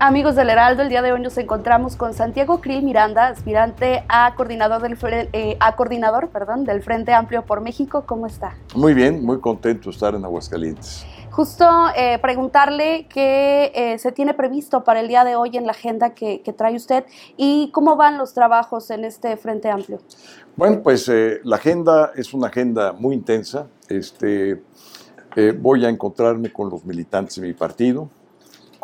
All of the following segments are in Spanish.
Amigos del Heraldo, el día de hoy nos encontramos con Santiago Krill Miranda, aspirante a coordinador, del, eh, a coordinador perdón, del Frente Amplio por México. ¿Cómo está? Muy bien, muy contento de estar en Aguascalientes. Justo eh, preguntarle qué eh, se tiene previsto para el día de hoy en la agenda que, trae usted y cómo van los trabajos en este Frente Amplio. Bueno, pues la agenda es una agenda muy intensa. Este, voy a encontrarme con los militantes de mi partido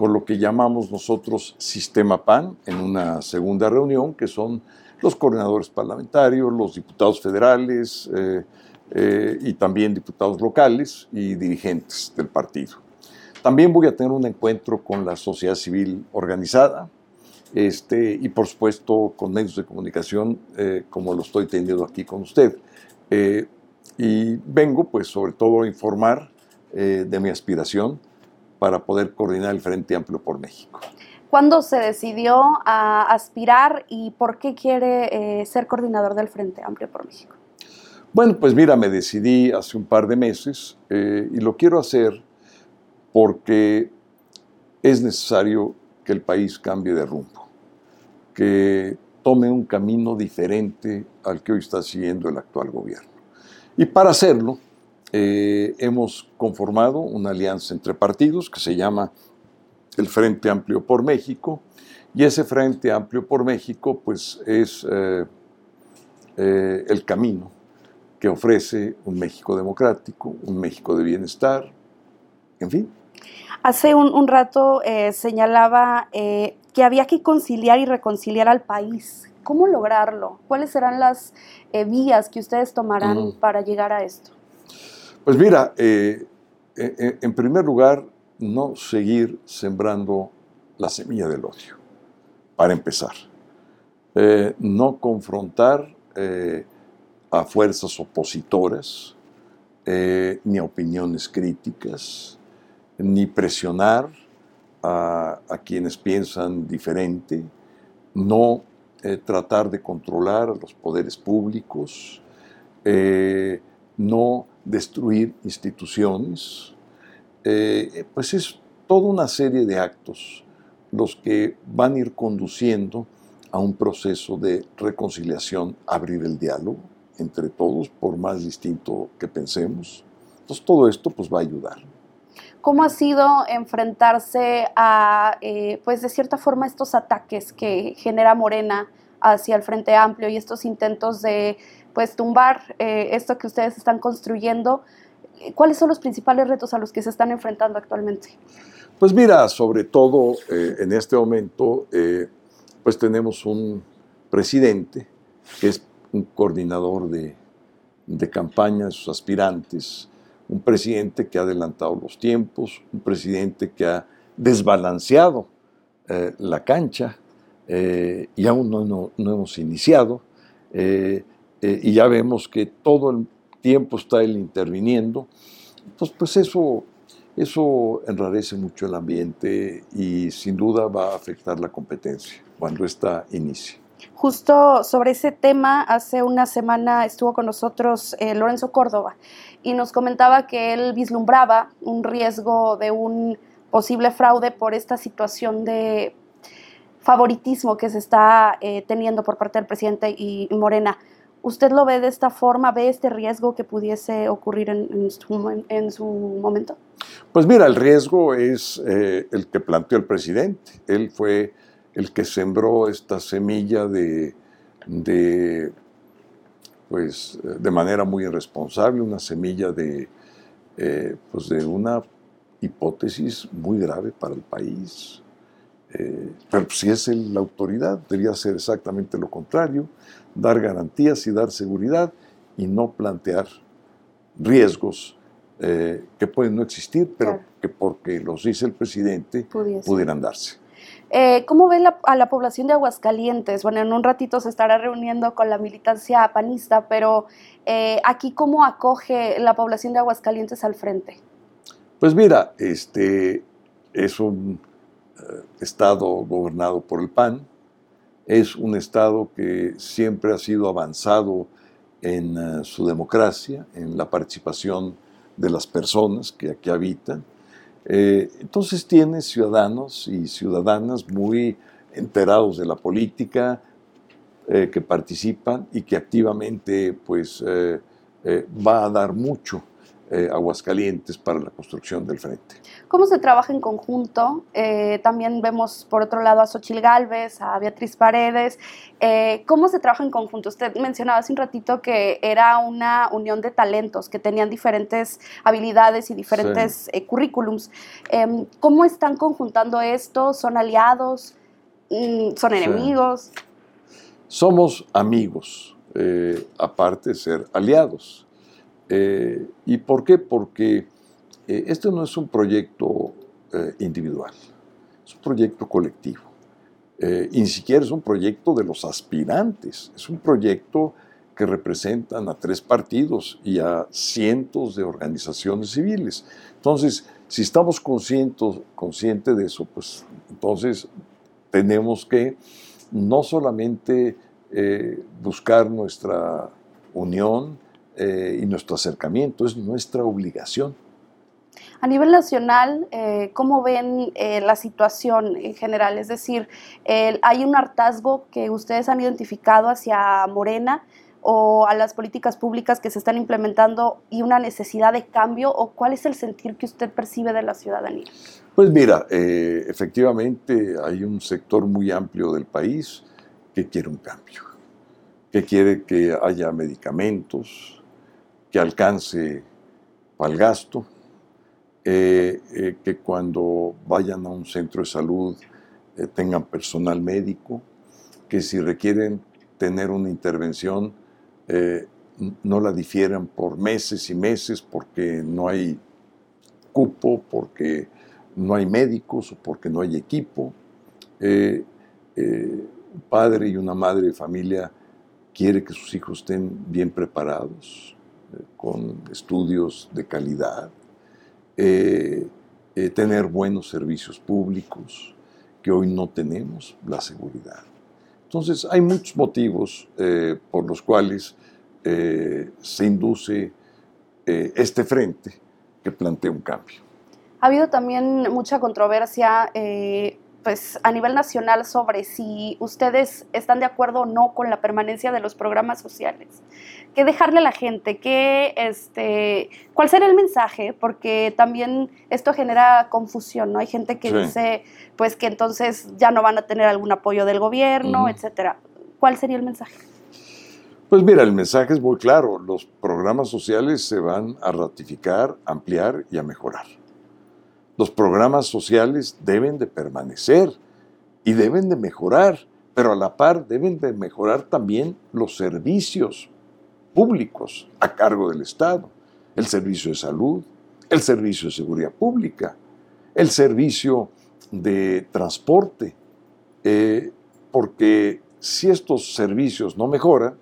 con lo que llamamos nosotros Sistema PAN en una segunda reunión, que son los coordinadores parlamentarios, los diputados federales eh, eh, y también diputados locales y dirigentes del partido. También voy a tener un encuentro con la sociedad civil organizada este, y por supuesto con medios de comunicación eh, como lo estoy teniendo aquí con usted. y vengo pues sobre todo a informar de mi aspiración para poder coordinar el Frente Amplio por México. ¿Cuándo se decidió a aspirar y por qué quiere eh, ser coordinador del Frente Amplio por México? Bueno, pues mira, me decidí hace un par de meses eh, y lo quiero hacer porque es necesario que el país cambie de rumbo, que tome un camino diferente al que hoy está siguiendo el actual gobierno. Y para hacerlo, eh, hemos conformado una alianza entre partidos que se llama el Frente Amplio por México y ese Frente Amplio por México pues es eh, eh, el camino que ofrece un México democrático, un México de bienestar, en fin. Hace un, rato señalaba que había que conciliar y reconciliar al país. ¿Cómo lograrlo? ¿Cuáles serán las vías que ustedes tomarán para llegar a esto? Pues mira, eh, eh, eh, en primer lugar, no seguir sembrando la semilla del odio, para empezar. no confrontar a fuerzas opositoras, ni a opiniones críticas, ni presionar a, quienes piensan diferente, no tratar de controlar a los poderes públicos, no destruir instituciones, eh, pues es toda una serie de actos los que van a ir conduciendo a un proceso de reconciliación, abrir el diálogo entre todos, por más distinto que pensemos. Entonces todo esto pues va a ayudar. ¿Cómo ha sido enfrentarse a, eh, pues de cierta forma, estos ataques que genera Morena hacia el Frente Amplio y estos intentos de pues tumbar eh, esto que ustedes están construyendo. ¿Cuáles son los principales retos a los que se están enfrentando actualmente? Pues mira, sobre todo eh, en este momento, eh, pues tenemos un presidente que es un coordinador de, de campaña de sus aspirantes, un presidente que ha adelantado los tiempos, un presidente que ha desbalanceado la cancha y aún no, no, no hemos iniciado. Eh, y ya vemos que todo el tiempo está él interviniendo. Entonces, pues eso, eso enrarece mucho el ambiente y sin duda va a afectar la competencia cuando esta inicie. Justo sobre ese tema, hace una semana estuvo con nosotros eh, Lorenzo Córdoba y nos comentaba que él vislumbraba un riesgo de un posible fraude por esta situación de favoritismo que se está eh, teniendo por parte del presidente y Morena. ¿Usted lo ve de esta forma? ¿Ve este riesgo que pudiese ocurrir en, su, momento? Pues mira, el riesgo es eh, el que planteó el presidente. Él fue el que sembró esta semilla de, pues, de manera muy irresponsable, una semilla de, eh, pues de una hipótesis muy grave para el país. Eh, pero si es la autoridad, debería ser exactamente lo contrario dar garantías y dar seguridad y no plantear riesgos eh, que pueden no existir, pero que porque los dice el presidente pudieran darse. Eh, ¿Cómo ve a la población de Aguascalientes? Bueno, en un ratito se estará reuniendo con la militancia panista, pero eh, aquí cómo acoge la población de Aguascalientes al frente. Pues mira, este es un estado gobernado por el PAN, es un Estado que siempre ha sido avanzado en eh, su democracia, en la participación de las personas que aquí habitan. Eh, entonces tienes ciudadanos y ciudadanas muy enterados de la política, eh, que participan y que activamente pues, va a dar mucho Aguascalientes para la construcción del frente. ¿Cómo se trabaja en conjunto? también vemos por otro lado a Xochil Gálvez, a Beatriz Paredes. ¿Cómo se trabaja en conjunto? Usted mencionaba hace un ratito que era una unión de talentos, que tenían diferentes habilidades y diferentes currículums. Em, ¿Cómo están conjuntando esto? ¿Son aliados? Mm, son enemigos. Somos amigos, eh, aparte de ser aliados. Eh, ¿Y por qué? Porque eh, este no es un proyecto individual, es un proyecto colectivo. y ni siquiera es un proyecto de los aspirantes, es un proyecto que representan a tres partidos y a cientos de organizaciones civiles. Entonces, si estamos conscientes, conscientes de eso, pues entonces tenemos que no solamente eh, buscar nuestra unión eh, y nuestro acercamiento, es nuestra obligación. A nivel nacional, eh, ¿cómo ven la situación en general? Es decir, ¿hay un hartazgo que ustedes han identificado hacia Morena o a las políticas públicas que se están implementando y una necesidad de cambio? ¿O cuál es el sentir que usted percibe de la ciudadanía? Pues mira, eh, efectivamente hay un sector muy amplio del país que quiere un cambio, que quiere que haya medicamentos, que alcance para el gasto, eh, eh, que cuando vayan a un centro de salud tengan personal médico, que si requieren tener una intervención no la difieran por meses y meses porque no hay cupo, porque no hay médicos o porque no hay equipo. Eh, eh, un padre y una madre de familia quiere que sus hijos estén bien preparados, eh, con estudios de calidad, tener buenos servicios públicos, que hoy no tenemos la seguridad. Entonces, hay muchos motivos por los cuales se induce este frente que plantea un cambio. Ha habido también mucha controversia eh, pues, a nivel nacional sobre si ustedes están de acuerdo o no con la permanencia de los programas sociales. ¿Qué dejarle a la gente? ¿Qué, este, ¿Cuál será el mensaje? Porque también esto genera confusión, ¿no? Hay gente que dice pues que entonces ya no van a tener algún apoyo del gobierno, etcétera. ¿Cuál sería el mensaje? Pues mira, el mensaje es muy claro. Los programas sociales se van a ratificar, ampliar y a mejorar. Los programas sociales deben de permanecer y deben de mejorar, pero a la par deben de mejorar también los servicios públicos a cargo del Estado, el servicio de salud, el servicio de seguridad pública, el servicio de transporte, eh, porque si estos servicios no mejoran,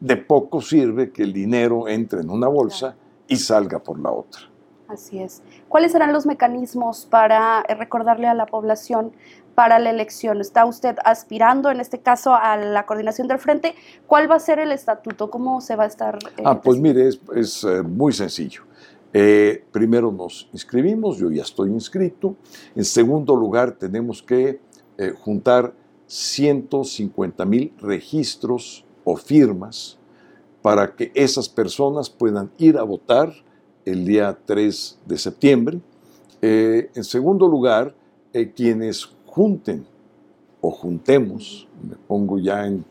de poco sirve que el dinero entre en una bolsa y salga por la otra. Así es. ¿Cuáles serán los mecanismos para eh, recordarle a la población para la elección? ¿Está usted aspirando, en este caso, a la coordinación del frente? ¿Cuál va a ser el estatuto? ¿Cómo se va a estar? Eh, ah, pues mire, es, eh, muy sencillo. primero nos inscribimos, yo ya estoy inscrito. En segundo lugar, tenemos que juntar 150 mil registros o firmas para que esas personas puedan ir a votar el día 3 de septiembre. Eh, en segundo lugar, eh, quienes junten o juntemos, me pongo ya en,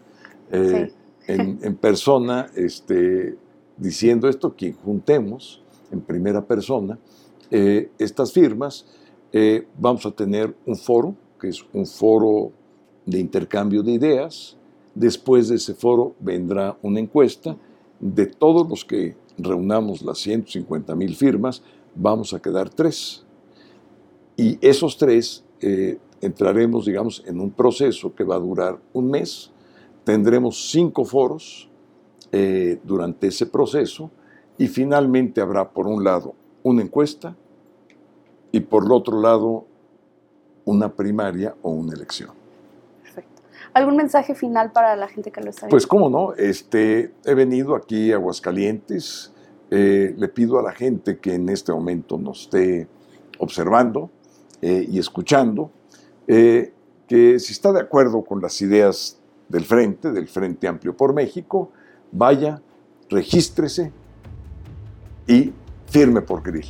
eh, en, persona este, diciendo esto, quien juntemos en primera persona estas firmas, vamos a tener un foro, que es un foro de intercambio de ideas. Después de ese foro vendrá una encuesta de todos los que reunamos las 150 mil firmas, vamos a quedar tres. Y esos tres eh, entraremos, digamos, en un proceso que va a durar un mes. Tendremos cinco foros eh, durante ese proceso y finalmente habrá, por un lado, una encuesta y por el otro lado, una primaria o una elección. ¿Algún mensaje final para la gente que lo está pues, viendo? Pues cómo no, este, he venido aquí a Aguascalientes, eh, le pido a la gente que en este momento nos esté observando eh, y escuchando, eh, que si está de acuerdo con las ideas del Frente, del Frente Amplio por México, vaya, regístrese y firme por Grill.